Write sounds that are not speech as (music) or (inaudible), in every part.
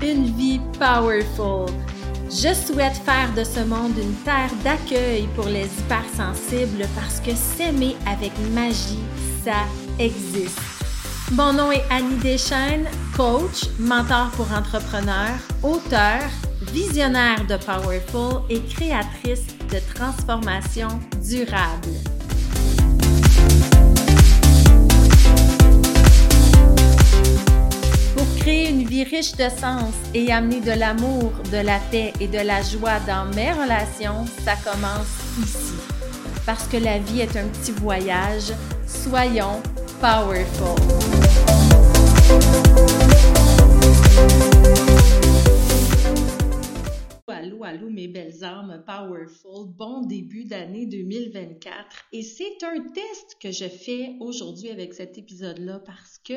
Une vie powerful. Je souhaite faire de ce monde une terre d'accueil pour les hypersensibles parce que s'aimer avec magie, ça existe. Mon nom est Annie Deschaines, coach, mentor pour entrepreneurs, auteur, visionnaire de Powerful et créatrice de transformation durable. Créer une vie riche de sens et amener de l'amour, de la paix et de la joie dans mes relations, ça commence ici. Parce que la vie est un petit voyage, soyons powerful. Allô, allô, mes belles âmes powerful. Bon début d'année 2024. Et c'est un test que je fais aujourd'hui avec cet épisode-là parce que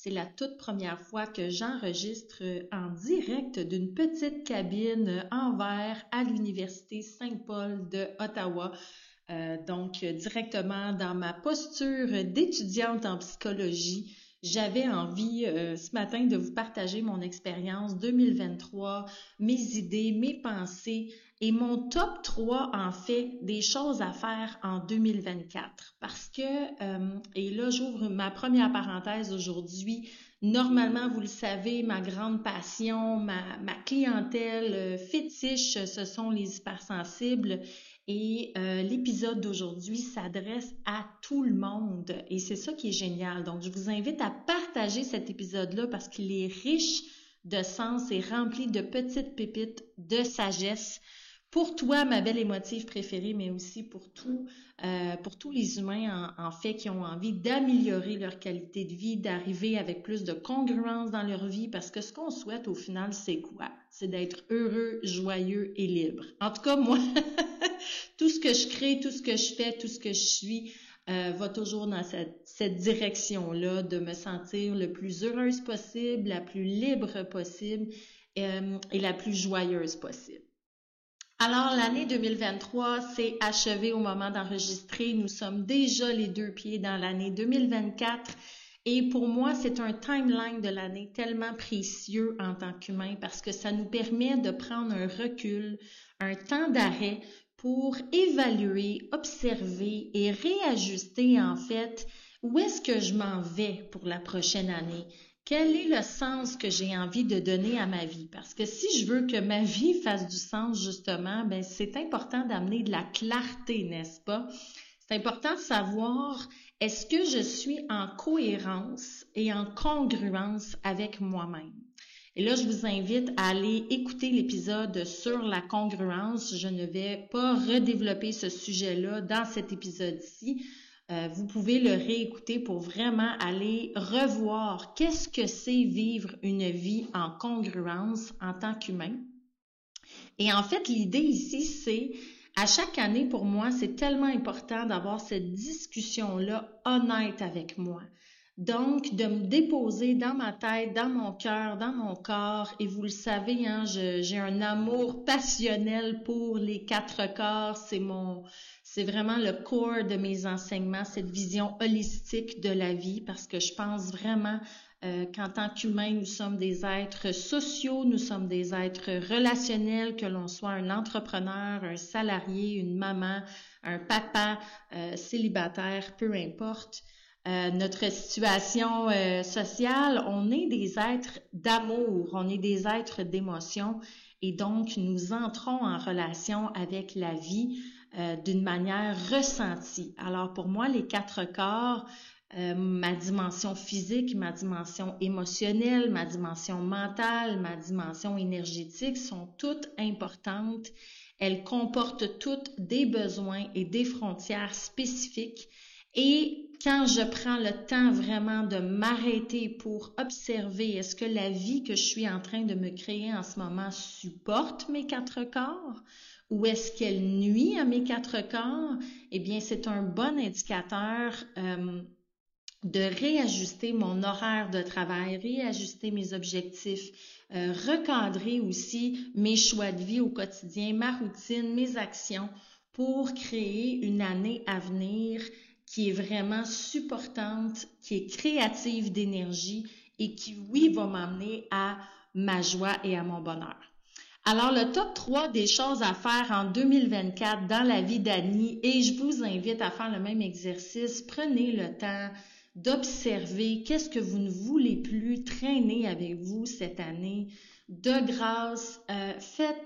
c'est la toute première fois que j'enregistre en direct d'une petite cabine en verre à l'Université Saint-Paul de Ottawa. Euh, donc, directement dans ma posture d'étudiante en psychologie j'avais envie euh, ce matin de vous partager mon expérience 2023, mes idées, mes pensées et mon top 3 en fait des choses à faire en 2024. Parce que, euh, et là j'ouvre ma première parenthèse aujourd'hui, Normalement, vous le savez, ma grande passion, ma, ma clientèle euh, fétiche, ce sont les hypersensibles. Et euh, l'épisode d'aujourd'hui s'adresse à tout le monde et c'est ça qui est génial. Donc, je vous invite à partager cet épisode-là parce qu'il est riche de sens et rempli de petites pépites de sagesse pour toi, ma belle émotive préférée, mais aussi pour tout, euh, pour tous les humains en, fait qui ont envie d'améliorer leur qualité de vie, d'arriver avec plus de congruence dans leur vie, parce que ce qu'on souhaite au final, c'est quoi? C'est d'être heureux, joyeux et libre. En tout cas, moi, (laughs) tout ce que je crée, tout ce que je fais, tout ce que je suis, euh, va toujours dans cette, cette direction-là de me sentir le plus heureuse possible, la plus libre possible euh, et la plus joyeuse possible. Alors, l'année 2023 s'est achevée au moment d'enregistrer. Nous sommes déjà les deux pieds dans l'année 2024. Et pour moi, c'est un timeline de l'année tellement précieux en tant qu'humain parce que ça nous permet de prendre un recul, un temps d'arrêt pour évaluer, observer et réajuster en fait où est-ce que je m'en vais pour la prochaine année quel est le sens que j'ai envie de donner à ma vie? Parce que si je veux que ma vie fasse du sens, justement, ben, c'est important d'amener de la clarté, n'est-ce pas? C'est important de savoir est-ce que je suis en cohérence et en congruence avec moi-même? Et là, je vous invite à aller écouter l'épisode sur la congruence. Je ne vais pas redévelopper ce sujet-là dans cet épisode-ci. Euh, vous pouvez le réécouter pour vraiment aller revoir qu'est-ce que c'est vivre une vie en congruence en tant qu'humain. Et en fait, l'idée ici, c'est à chaque année, pour moi, c'est tellement important d'avoir cette discussion-là honnête avec moi. Donc, de me déposer dans ma tête, dans mon cœur, dans mon corps, et vous le savez, hein, j'ai un amour passionnel pour les quatre corps, c'est mon, c'est vraiment le corps de mes enseignements, cette vision holistique de la vie, parce que je pense vraiment euh, qu'en tant qu'humains, nous sommes des êtres sociaux, nous sommes des êtres relationnels, que l'on soit un entrepreneur, un salarié, une maman, un papa, euh, célibataire, peu importe. Euh, notre situation sociale, on est des êtres d'amour, on est des êtres d'émotion et donc nous entrons en relation avec la vie euh, d'une manière ressentie. Alors pour moi, les quatre corps, euh, ma dimension physique, ma dimension émotionnelle, ma dimension mentale, ma dimension énergétique sont toutes importantes. Elles comportent toutes des besoins et des frontières spécifiques. Et quand je prends le temps vraiment de m'arrêter pour observer est-ce que la vie que je suis en train de me créer en ce moment supporte mes quatre corps? Ou est-ce qu'elle nuit à mes quatre corps, eh bien, c'est un bon indicateur euh, de réajuster mon horaire de travail, réajuster mes objectifs, euh, recadrer aussi mes choix de vie au quotidien, ma routine, mes actions pour créer une année à venir qui est vraiment supportante, qui est créative d'énergie et qui, oui, va m'amener à ma joie et à mon bonheur. Alors, le top 3 des choses à faire en 2024 dans la vie d'Annie, et je vous invite à faire le même exercice. Prenez le temps d'observer qu'est-ce que vous ne voulez plus traîner avec vous cette année. De grâce, euh, faites,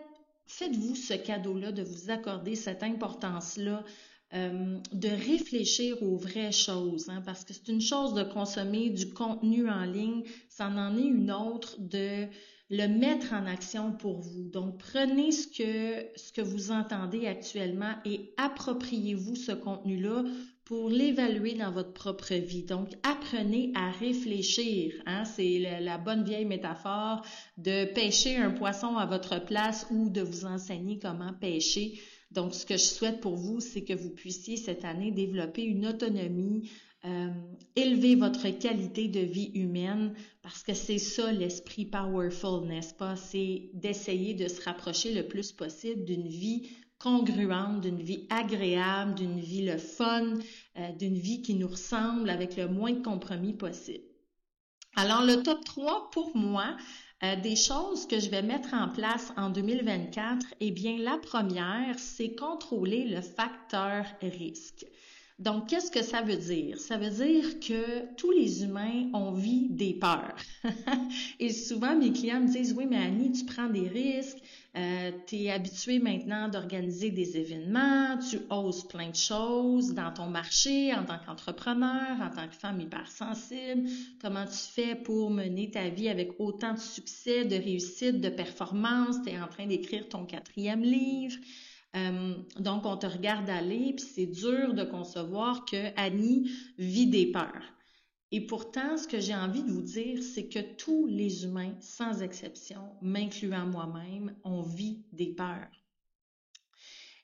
faites-vous ce cadeau-là, de vous accorder cette importance-là, euh, de réfléchir aux vraies choses, hein, parce que c'est une chose de consommer du contenu en ligne, ça en est une autre de le mettre en action pour vous. Donc, prenez ce que, ce que vous entendez actuellement et appropriez-vous ce contenu-là pour l'évaluer dans votre propre vie. Donc, apprenez à réfléchir. Hein? C'est la, bonne vieille métaphore de pêcher un poisson à votre place ou de vous enseigner comment pêcher. Donc, ce que je souhaite pour vous, c'est que vous puissiez cette année développer une autonomie, euh, élever votre qualité de vie humaine, parce que c'est ça l'esprit powerful, n'est-ce pas? C'est d'essayer de se rapprocher le plus possible d'une vie congruente, d'une vie agréable, d'une vie le fun, euh, d'une vie qui nous ressemble avec le moins de compromis possible. Alors, le top 3 pour moi, euh, des choses que je vais mettre en place en 2024, eh bien, la première, c'est contrôler le facteur risque. Donc, qu'est-ce que ça veut dire? Ça veut dire que tous les humains ont vie des peurs. (laughs) Et souvent, mes clients me disent, oui, mais Annie, tu prends des risques, euh, tu es habitué maintenant d'organiser des événements, tu oses plein de choses dans ton marché en tant qu'entrepreneur, en tant que femme hypersensible. Comment tu fais pour mener ta vie avec autant de succès, de réussite, de performance? Tu es en train d'écrire ton quatrième livre. Euh, donc, on te regarde aller, puis c'est dur de concevoir que Annie vit des peurs. Et pourtant, ce que j'ai envie de vous dire, c'est que tous les humains, sans exception, m'incluant moi-même, ont vit des peurs.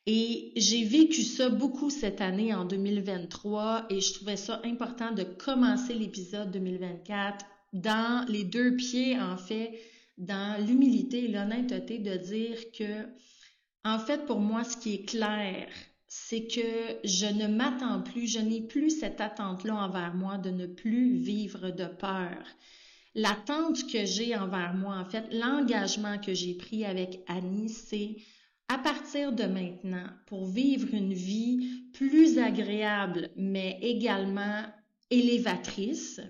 Et j'ai vécu ça beaucoup cette année en 2023 et je trouvais ça important de commencer l'épisode 2024 dans les deux pieds, en fait, dans l'humilité et l'honnêteté de dire que en fait, pour moi, ce qui est clair, c'est que je ne m'attends plus, je n'ai plus cette attente-là envers moi de ne plus vivre de peur. L'attente que j'ai envers moi, en fait, l'engagement que j'ai pris avec Annie, c'est à partir de maintenant, pour vivre une vie plus agréable, mais également élévatrice,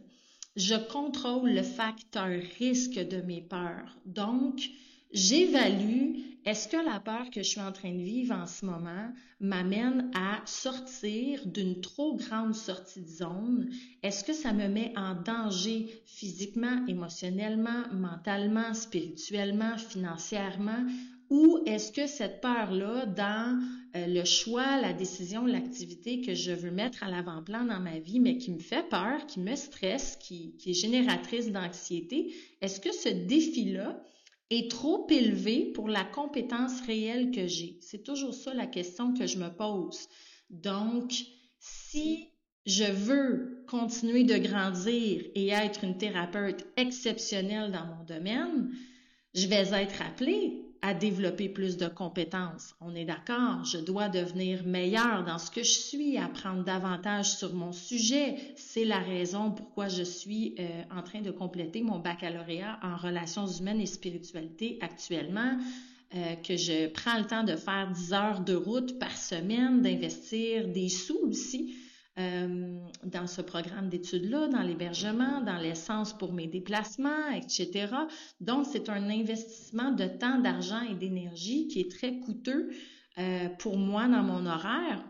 je contrôle le facteur risque de mes peurs. Donc, j'évalue est-ce que la peur que je suis en train de vivre en ce moment m'amène à sortir d'une trop grande sortie de zone? Est-ce que ça me met en danger physiquement, émotionnellement, mentalement, spirituellement, financièrement? Ou est-ce que cette peur-là, dans euh, le choix, la décision, l'activité que je veux mettre à l'avant-plan dans ma vie, mais qui me fait peur, qui me stresse, qui est génératrice d'anxiété, est-ce que ce défi-là, est trop élevé pour la compétence réelle que j'ai? C'est toujours ça la question que je me pose. Donc, si je veux continuer de grandir et être une thérapeute exceptionnelle dans mon domaine, je vais être appelée à développer plus de compétences. On est d'accord, je dois devenir meilleure dans ce que je suis, apprendre davantage sur mon sujet. C'est la raison pourquoi je suis euh, en train de compléter mon baccalauréat en relations humaines et spiritualité actuellement. Euh, que je prends le temps de faire 10 heures de route par semaine, d'investir des sous aussi euh, dans ce programme d'études-là, dans l'hébergement, dans l'essence pour mes déplacements, etc. Donc, c'est un investissement de temps, d'argent et d'énergie qui est très coûteux euh, pour moi dans mon horaire,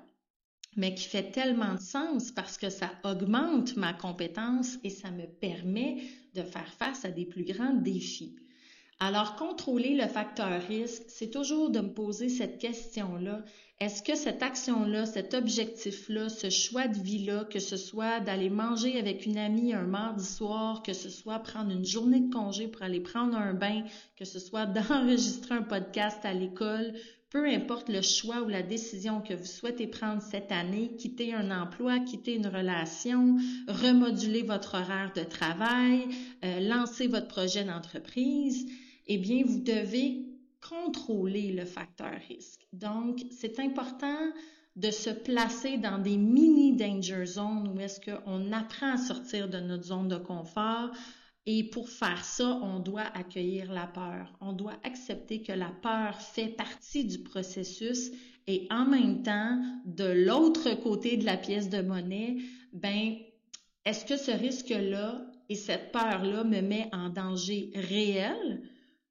mais qui fait tellement de sens parce que ça augmente ma compétence et ça me permet de faire face à des plus grands défis. Alors, contrôler le facteur risque, c'est toujours de me poser cette question-là. Est-ce que cette action-là, cet objectif-là, ce choix de vie-là, que ce soit d'aller manger avec une amie un mardi soir, que ce soit prendre une journée de congé pour aller prendre un bain, que ce soit (laughs) d'enregistrer un podcast à l'école, peu importe le choix ou la décision que vous souhaitez prendre cette année, quitter un emploi, quitter une relation, remoduler votre horaire de travail, euh, lancer votre projet d'entreprise, eh bien, vous devez contrôler le facteur risque. Donc, c'est important de se placer dans des mini danger zones où est-ce qu'on apprend à sortir de notre zone de confort Et pour faire ça, on doit accueillir la peur. On doit accepter que la peur fait partie du processus et en même temps, de l'autre côté de la pièce de monnaie, ben, est-ce que ce risque-là et cette peur-là me met en danger réel?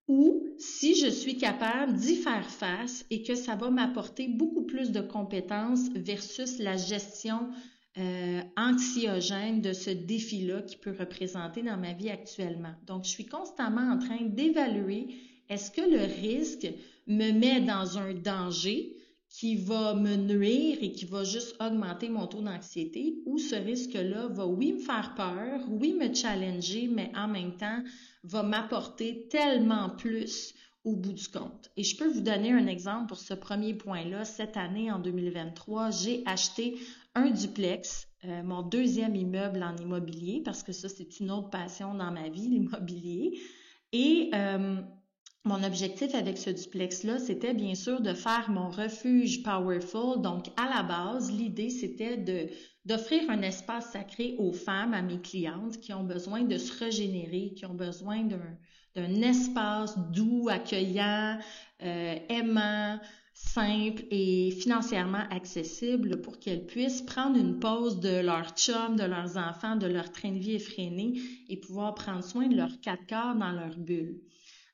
Ou si je suis capable d'y faire face et que ça va m'apporter beaucoup plus de compétences versus la gestion euh, anxiogène de ce défi-là qui peut représenter dans ma vie actuellement. Donc, je suis constamment en train d'évaluer est-ce que le risque me met dans un danger qui va me nuire et qui va juste augmenter mon taux d'anxiété ou ce risque-là va, oui, me faire peur, oui, me challenger, mais en même temps, va m'apporter tellement plus au bout du compte. Et je peux vous donner un exemple pour ce premier point-là. Cette année, en 2023, j'ai acheté un duplex, euh, mon deuxième immeuble en immobilier, parce que ça, c'est une autre passion dans ma vie, (laughs) l'immobilier. Et euh, mon objectif avec ce duplex-là, c'était bien sûr de faire mon refuge Powerful. Donc, à la base, l'idée, c'était d'offrir un espace sacré aux femmes, à mes clientes qui ont besoin de se régénérer, qui ont besoin d'un, espace doux, accueillant, euh, aimant, simple et financièrement accessible pour qu'elles puissent prendre une pause de leur chum, de leurs enfants, de leur train de vie effréné et pouvoir prendre soin de leur quatre corps dans leur bulle.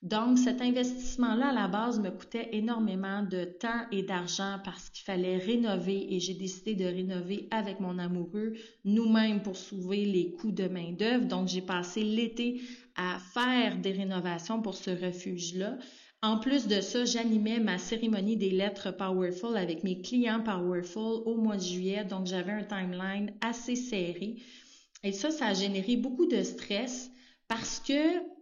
Donc, cet investissement-là, à la base, me coûtait énormément de temps et d'argent parce qu'il fallait rénover et j'ai décidé de rénover avec mon amoureux, nous-mêmes pour sauver les coûts de main-d'œuvre. Donc, j'ai passé l'été à faire des rénovations pour ce refuge-là. En plus de ça, j'animais ma cérémonie des lettres Powerful avec mes clients Powerful au mois de juillet. Donc, j'avais un timeline assez serré. Et ça, ça a généré beaucoup de stress parce que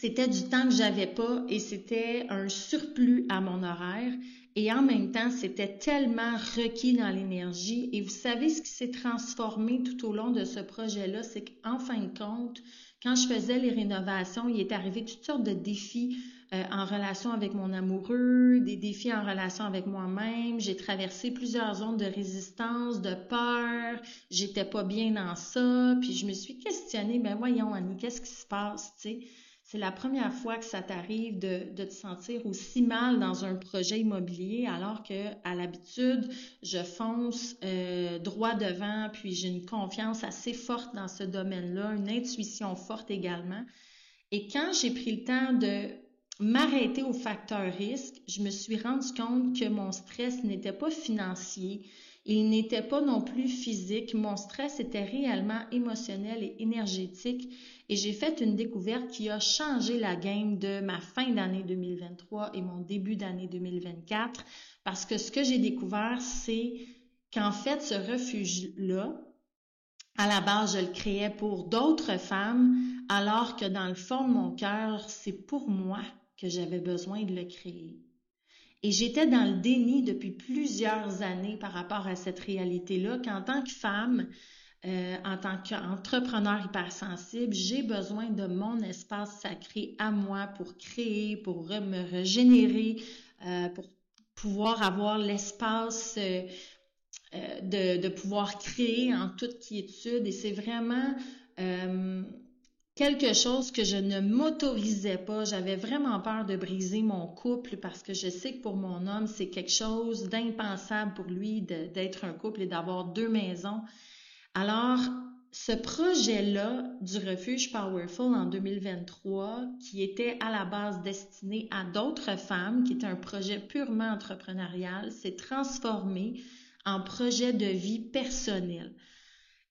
c'était du temps que j'avais pas et c'était un surplus à mon horaire. Et en même temps, c'était tellement requis dans l'énergie. Et vous savez ce qui s'est transformé tout au long de ce projet-là, c'est qu'en fin de compte, quand je faisais les rénovations, il est arrivé toutes sortes de défis euh, en relation avec mon amoureux, des défis en relation avec moi-même. J'ai traversé plusieurs zones de résistance, de peur. J'étais pas bien dans ça. Puis je me suis questionnée, ben voyons Annie, qu'est-ce qui se passe, tu sais? C'est la première fois que ça t'arrive de, te sentir aussi mal dans un projet immobilier alors que à l'habitude je fonce euh, droit devant puis j'ai une confiance assez forte dans ce domaine-là, une intuition forte également. Et quand j'ai pris le temps de m'arrêter au facteur risque, je me suis rendu compte que mon stress n'était pas financier, il n'était pas non plus physique, mon stress était réellement émotionnel et énergétique et j'ai fait une découverte qui a changé la game de ma fin d'année 2023 et mon début d'année 2024 parce que ce que j'ai découvert, c'est qu'en fait, ce refuge-là, à la base, je le créais pour d'autres femmes, alors que dans le fond de mon cœur, c'est pour moi que j'avais besoin de le créer. Et j'étais dans le déni depuis plusieurs années par rapport à cette réalité-là, qu'en tant que femme, euh, en tant qu'entrepreneur hypersensible, j'ai besoin de mon espace sacré à moi pour créer, pour me régénérer, euh, pour pouvoir avoir l'espace euh, de, de, pouvoir créer en toute quiétude. Et c'est vraiment quelque chose que je ne m'autorisais pas. J'avais vraiment peur de briser mon couple parce que je sais que pour mon homme, c'est quelque chose d'impensable pour lui d'être un couple et d'avoir deux maisons. Alors, ce projet-là du refuge Powerful en 2023, qui était à la base destiné à d'autres femmes, qui était un projet purement entrepreneurial, s'est transformé en projet de vie personnel.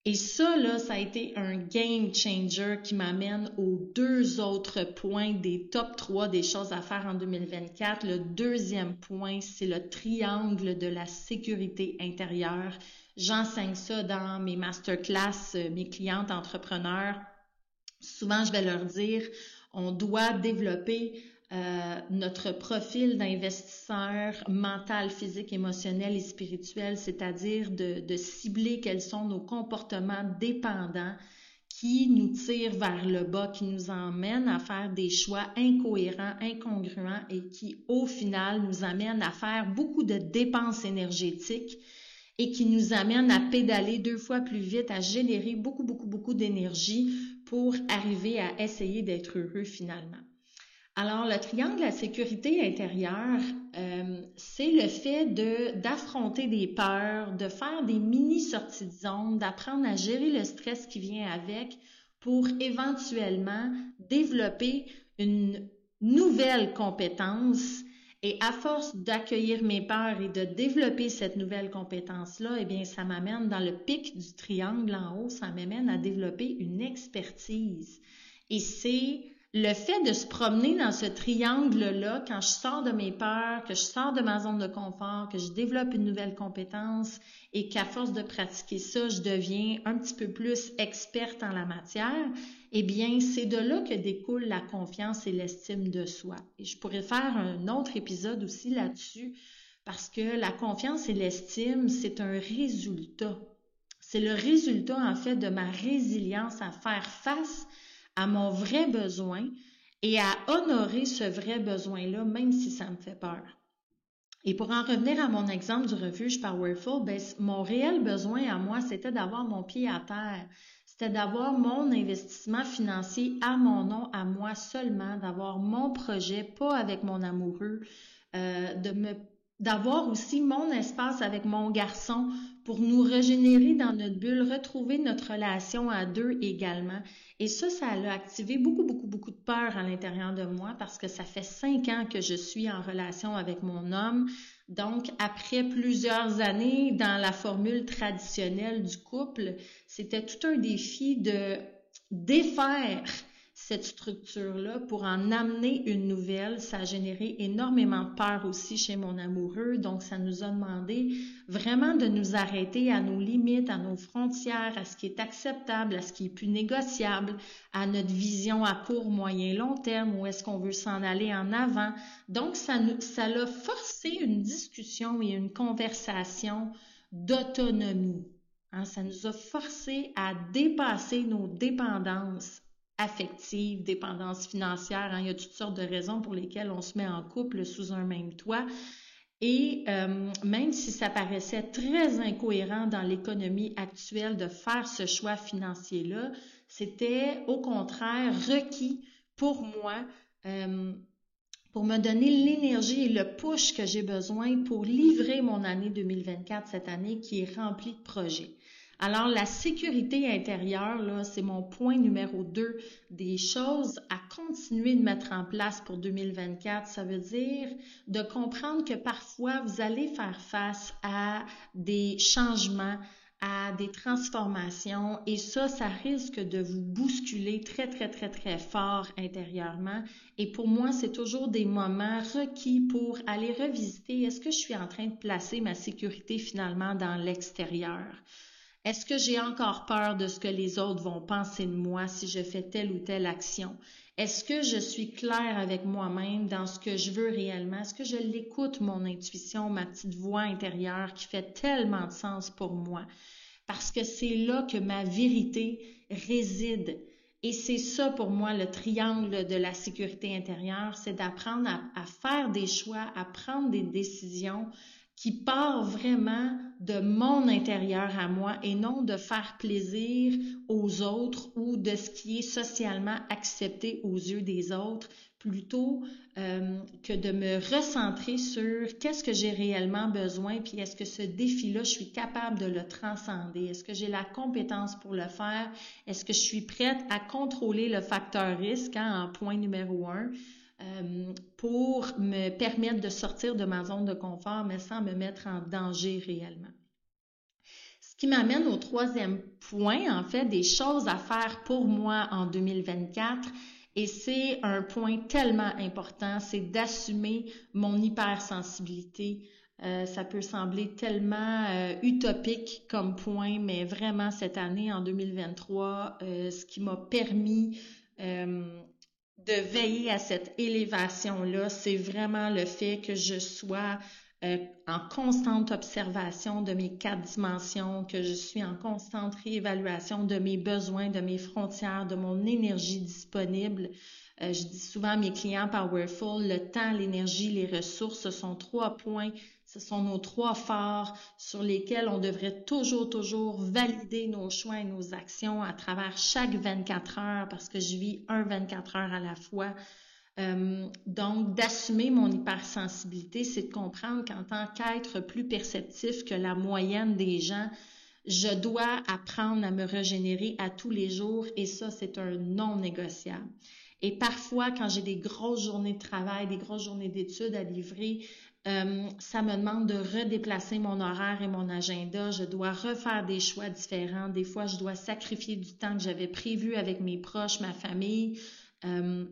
Et ça, là, ça a été un game changer qui m'amène aux deux autres points des top 3 des choses à faire en 2024. Le deuxième point, c'est le triangle de la sécurité intérieure J'enseigne ça dans mes masterclass, euh, mes clientes entrepreneurs. Souvent, je vais leur dire, on doit développer euh, notre profil d'investisseur mental, physique, émotionnel et spirituel, c'est-à-dire de, de, cibler quels sont nos comportements dépendants qui nous tirent vers le bas, qui nous emmènent à faire des choix incohérents, incongruents et qui, au final, nous amènent à faire beaucoup de dépenses énergétiques et qui nous amène à pédaler deux fois plus vite, à générer beaucoup, beaucoup, beaucoup d'énergie pour arriver à essayer d'être heureux finalement. Alors, le triangle de sécurité intérieure, euh, c'est le fait de d'affronter des peurs, de faire des mini sorties de zone, d'apprendre à gérer le stress qui vient avec pour éventuellement développer une nouvelle compétence. Et à force d'accueillir mes peurs et de développer cette nouvelle compétence-là, eh bien, ça m'amène dans le pic du triangle en haut, ça m'amène à développer une expertise. Et c'est le fait de se promener dans ce triangle-là, quand je sors de mes peurs, que je sors de ma zone de confort, que je développe une nouvelle compétence et qu'à force de pratiquer ça, je deviens un petit peu plus experte en la matière, eh bien, c'est de là que découle la confiance et l'estime de soi. Et je pourrais faire un autre épisode aussi là-dessus parce que la confiance et l'estime, c'est un résultat. C'est le résultat, en fait, de ma résilience à faire face à mon vrai besoin et à honorer ce vrai besoin-là, même si ça me fait peur. Et pour en revenir à mon exemple du refuge Powerful, ben, mon réel besoin à moi, c'était d'avoir mon pied à terre. C'était d'avoir mon investissement financier à mon nom, à moi seulement, d'avoir mon projet, pas avec mon amoureux, euh, d'avoir aussi mon espace avec mon garçon pour nous régénérer dans notre bulle, retrouver notre relation à deux également. Et ça, ça a activé beaucoup, beaucoup, beaucoup de peur à l'intérieur de moi parce que ça fait cinq ans que je suis en relation avec mon homme. Donc, après plusieurs années dans la formule traditionnelle du couple, c'était tout un défi de défaire cette structure-là pour en amener une nouvelle. Ça a généré énormément de peur aussi chez mon amoureux. Donc, ça nous a demandé vraiment de nous arrêter à nos limites, à nos frontières, à ce qui est acceptable, à ce qui est plus négociable, à notre vision à court, moyen, long terme, où est-ce qu'on veut s'en aller en avant. Donc, ça nous, ça a forcé une discussion et une conversation d'autonomie. Hein, ça nous a forcé à dépasser nos dépendances affective, dépendance financière. Hein. Il y a toutes sortes de raisons pour lesquelles on se met en couple sous un même toit. Et euh, même si ça paraissait très incohérent dans l'économie actuelle de faire ce choix financier-là, c'était au contraire requis pour moi euh, pour me donner l'énergie et le push que j'ai besoin pour livrer mon année 2024, cette année qui est remplie de projets. Alors, la sécurité intérieure, là, c'est mon point numéro deux des choses à continuer de mettre en place pour 2024. Ça veut dire de comprendre que parfois, vous allez faire face à des changements, à des transformations et ça, ça risque de vous bousculer très, très, très, très fort intérieurement. Et pour moi, c'est toujours des moments requis pour aller revisiter est-ce que je suis en train de placer ma sécurité finalement dans l'extérieur? Est-ce que j'ai encore peur de ce que les autres vont penser de moi si je fais telle ou telle action? Est-ce que je suis claire avec moi-même dans ce que je veux réellement? Est-ce que je l'écoute, mon intuition, ma petite voix intérieure qui fait tellement de sens pour moi? Parce que c'est là que ma vérité réside. Et c'est ça pour moi le triangle de la sécurité intérieure, c'est d'apprendre à, faire des choix, à prendre des décisions qui part vraiment de mon intérieur à moi et non de faire plaisir aux autres ou de ce qui est socialement accepté aux yeux des autres, plutôt euh, que de me recentrer sur qu'est-ce que j'ai réellement besoin, puis est-ce que ce défi-là, je suis capable de le transcender, est-ce que j'ai la compétence pour le faire, est-ce que je suis prête à contrôler le facteur risque hein, en point numéro un? Euh, pour me permettre de sortir de ma zone de confort, mais sans me mettre en danger réellement. Ce qui m'amène au troisième point, en fait, des choses à faire pour moi en 2024. Et c'est un point tellement important, c'est d'assumer mon hypersensibilité. Euh, ça peut sembler tellement euh, utopique comme point, mais vraiment cette année, en 2023, ce qui m'a permis de veiller à cette élévation-là, c'est vraiment le fait que je sois euh, en constante observation de mes quatre dimensions, que je suis en constante réévaluation de mes besoins, de mes frontières, de mon énergie disponible. Euh, je dis souvent à mes clients Powerful, le temps, l'énergie, les ressources, ce sont trois points Ce sont nos trois phares sur lesquels on devrait toujours, toujours valider nos choix et nos actions à travers chaque 24 heures parce que je vis un 24 heures à la fois. Euh, donc, d'assumer mon hypersensibilité, c'est de comprendre qu'en tant qu'être plus perceptif que la moyenne des gens, je dois apprendre à me régénérer à tous les jours et ça, c'est un non négociable. Et parfois, quand j'ai des grosses journées de travail, des grosses journées d'études à livrer, euh, ça me demande de redéplacer mon horaire et mon agenda. Je dois refaire des choix différents. Des fois, je dois sacrifier du temps que j'avais prévu avec mes proches, ma famille. Euh,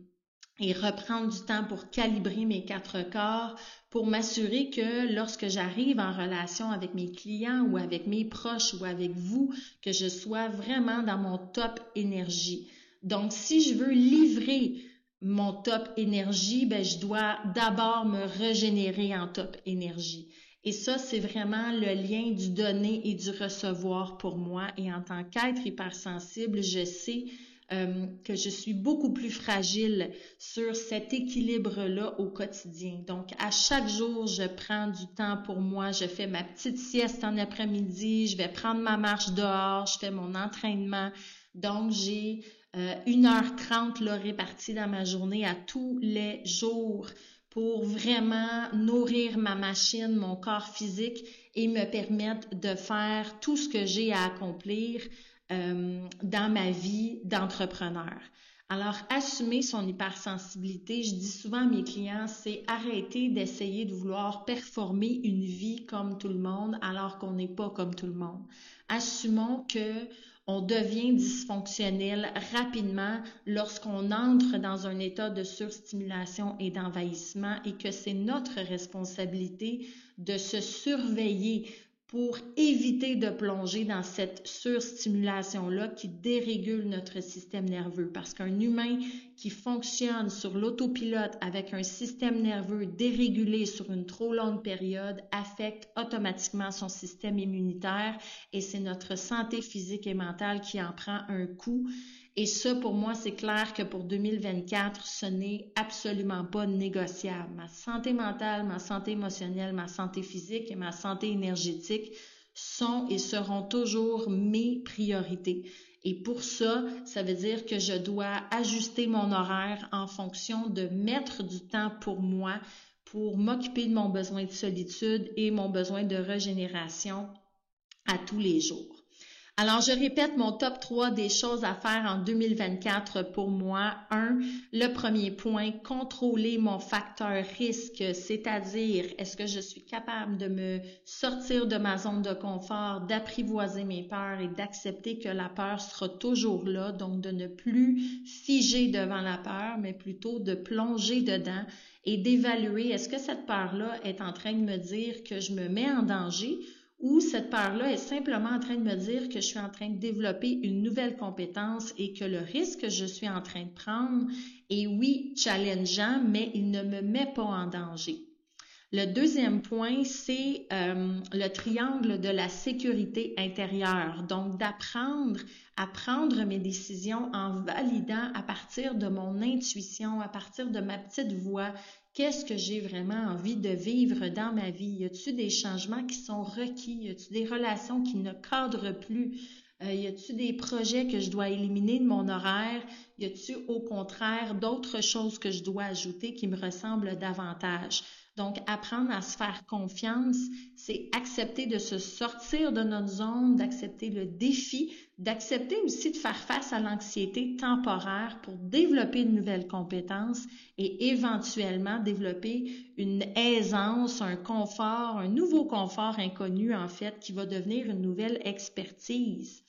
et reprendre du temps pour calibrer mes quatre corps, pour m'assurer que lorsque j'arrive en relation avec mes clients ou avec mes proches ou avec vous, que je sois vraiment dans mon top énergie. Donc, si je veux livrer mon top énergie, ben, je dois d'abord me régénérer en top énergie. Et ça, c'est vraiment le lien du donner et du recevoir pour moi. Et en tant qu'être hypersensible, je sais euh, que je suis beaucoup plus fragile sur cet équilibre-là au quotidien. Donc, à chaque jour, je prends du temps pour moi. Je fais ma petite sieste en après-midi. Je vais prendre ma marche dehors. Je fais mon entraînement. Donc, j'ai euh, 1h30 là, répartie dans ma journée à tous les jours pour vraiment nourrir ma machine, mon corps physique et me permettre de faire tout ce que j'ai à accomplir euh, dans ma vie d'entrepreneur. Alors, assumer son hypersensibilité, je dis souvent à mes clients, c'est arrêter d'essayer de vouloir performer une vie comme tout le monde alors qu'on n'est pas comme tout le monde. Assumons que on devient dysfonctionnel rapidement lorsqu'on entre dans un état de surstimulation et d'envahissement et que c'est notre responsabilité de se surveiller pour éviter de plonger dans cette surstimulation-là qui dérégule notre système nerveux. Parce qu'un humain qui fonctionne sur l'autopilote avec un système nerveux dérégulé sur une trop longue période affecte automatiquement son système immunitaire et c'est notre santé physique et mentale qui en prend un coup et ça, pour moi, c'est clair que pour 2024, ce n'est absolument pas négociable. Ma santé mentale, ma santé émotionnelle, ma santé physique et ma santé énergétique sont et seront toujours mes priorités. Et pour ça, ça veut dire que je dois ajuster mon horaire en fonction de mettre du temps pour moi, pour m'occuper de mon besoin de solitude et mon besoin de régénération à tous les jours. Alors, je répète mon top 3 des choses à faire en 2024 pour moi. Un, le premier point, contrôler mon facteur risque, c'est-à-dire est-ce que je suis capable de me sortir de ma zone de confort, d'apprivoiser mes peurs et d'accepter que la peur sera toujours là, donc de ne plus figer devant la peur, mais plutôt de plonger dedans et d'évaluer est-ce que cette peur-là est en train de me dire que je me mets en danger ou cette peur-là est simplement en train de me dire que je suis en train de développer une nouvelle compétence et que le risque que je suis en train de prendre est oui challengeant, mais il ne me met pas en danger. Le deuxième point, c'est euh, le triangle de la sécurité intérieure. Donc, d'apprendre à prendre mes décisions en validant à partir de mon intuition, à partir de ma petite voix, qu'est-ce que j'ai vraiment envie de vivre dans ma vie? Y a-t-il des changements qui sont requis? Y a-t-il des relations qui ne cadrent plus? Euh, y a-t-il des projets que je dois éliminer de mon horaire? Y a-t-il au contraire d'autres choses que je dois ajouter qui me ressemblent davantage? Donc, apprendre à se faire confiance, c'est accepter de se sortir de notre zone, d'accepter le défi, d'accepter aussi de faire face à l'anxiété temporaire pour développer de nouvelles compétences et éventuellement développer une aisance, un confort, un nouveau confort inconnu en fait qui va devenir une nouvelle expertise.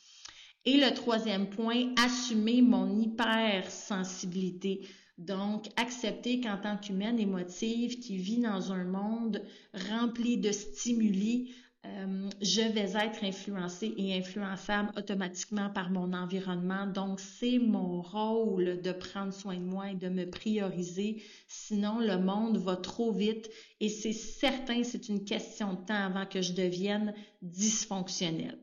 Et le troisième point, assumer mon hypersensibilité. Donc, accepter qu'en tant qu'humaine émotive qui vit dans un monde rempli de stimuli, euh, je vais être influencée et influençable automatiquement par mon environnement. Donc, c'est mon rôle de prendre soin de moi et de me prioriser. Sinon, le monde va trop vite et c'est certain, c'est une question de temps avant que je devienne dysfonctionnelle.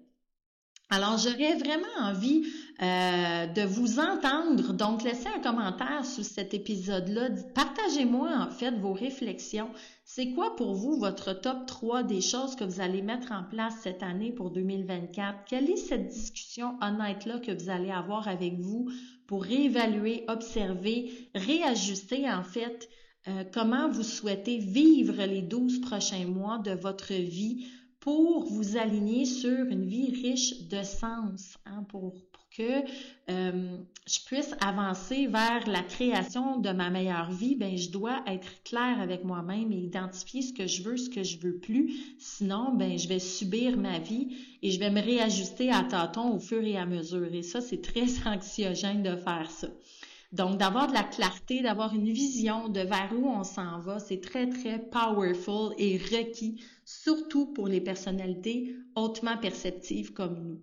Alors, j'aurais vraiment envie euh, de vous entendre. Donc, laissez un commentaire sous cet épisode-là. Partagez-moi en fait vos réflexions. C'est quoi pour vous votre top 3 des choses que vous allez mettre en place cette année pour 2024? Quelle est cette discussion honnête-là que vous allez avoir avec vous pour réévaluer, observer, réajuster en fait euh, comment vous souhaitez vivre les 12 prochains mois de votre vie pour vous aligner sur une vie riche de sens, hein, pour, que euh, je puisse avancer vers la création de ma meilleure vie, ben je dois être claire avec moi-même et identifier ce que je veux, ce que je veux plus. Sinon, ben je vais subir ma vie et je vais me réajuster à tâtons au fur et à mesure. Et ça, c'est très (laughs) anxiogène de faire ça. Donc, d'avoir de la clarté, d'avoir une vision de vers où on s'en va, c'est très, très powerful et requis, surtout pour les personnalités hautement perceptives comme nous.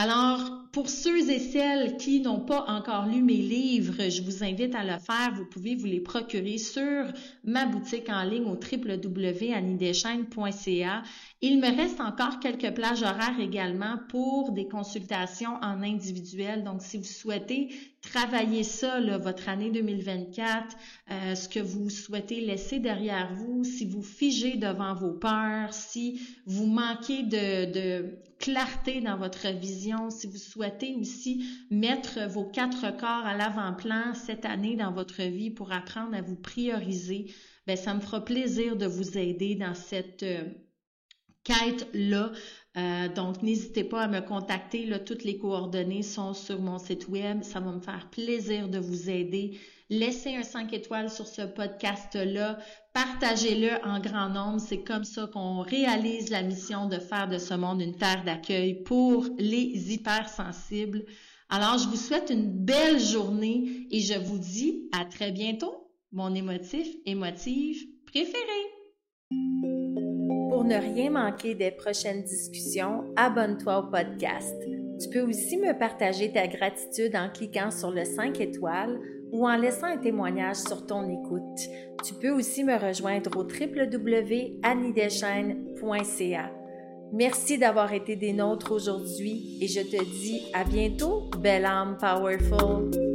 Alors, pour ceux et celles qui n'ont pas encore lu mes livres, je vous invite à le faire. Vous pouvez vous les procurer sur ma boutique en ligne au www.anideschaines.ca. Il me reste encore quelques plages horaires également pour des consultations en individuel. Donc, si vous souhaitez travailler ça, votre année 2024, euh, ce que vous souhaitez laisser derrière vous, si vous figez devant vos peurs, si vous manquez de, de clarté dans votre vision, si vous souhaitez aussi mettre vos quatre corps à l'avant-plan cette année dans votre vie pour apprendre à vous prioriser, ben ça me fera plaisir de vous aider dans cette euh, quête-là. Euh, donc, n'hésitez pas à me contacter. Toutes les coordonnées sont sur mon site web. Ça va me faire plaisir de vous aider. Laissez un 5 étoiles sur ce podcast-là. Partagez-le en grand nombre. C'est comme ça qu'on réalise la mission de faire de ce monde une terre d'accueil pour les hypersensibles. Alors, je vous souhaite une belle journée et je vous dis à très bientôt, mon émotif, émotive préféré. Pour ne rien manquer des prochaines discussions, abonne-toi au podcast. Tu peux aussi me partager ta gratitude en cliquant sur le 5 étoiles ou en laissant un témoignage sur ton écoute. Tu peux aussi me rejoindre au www.anideschaines.ca. Merci d'avoir été des nôtres aujourd'hui et je te dis à bientôt, belle âme powerful.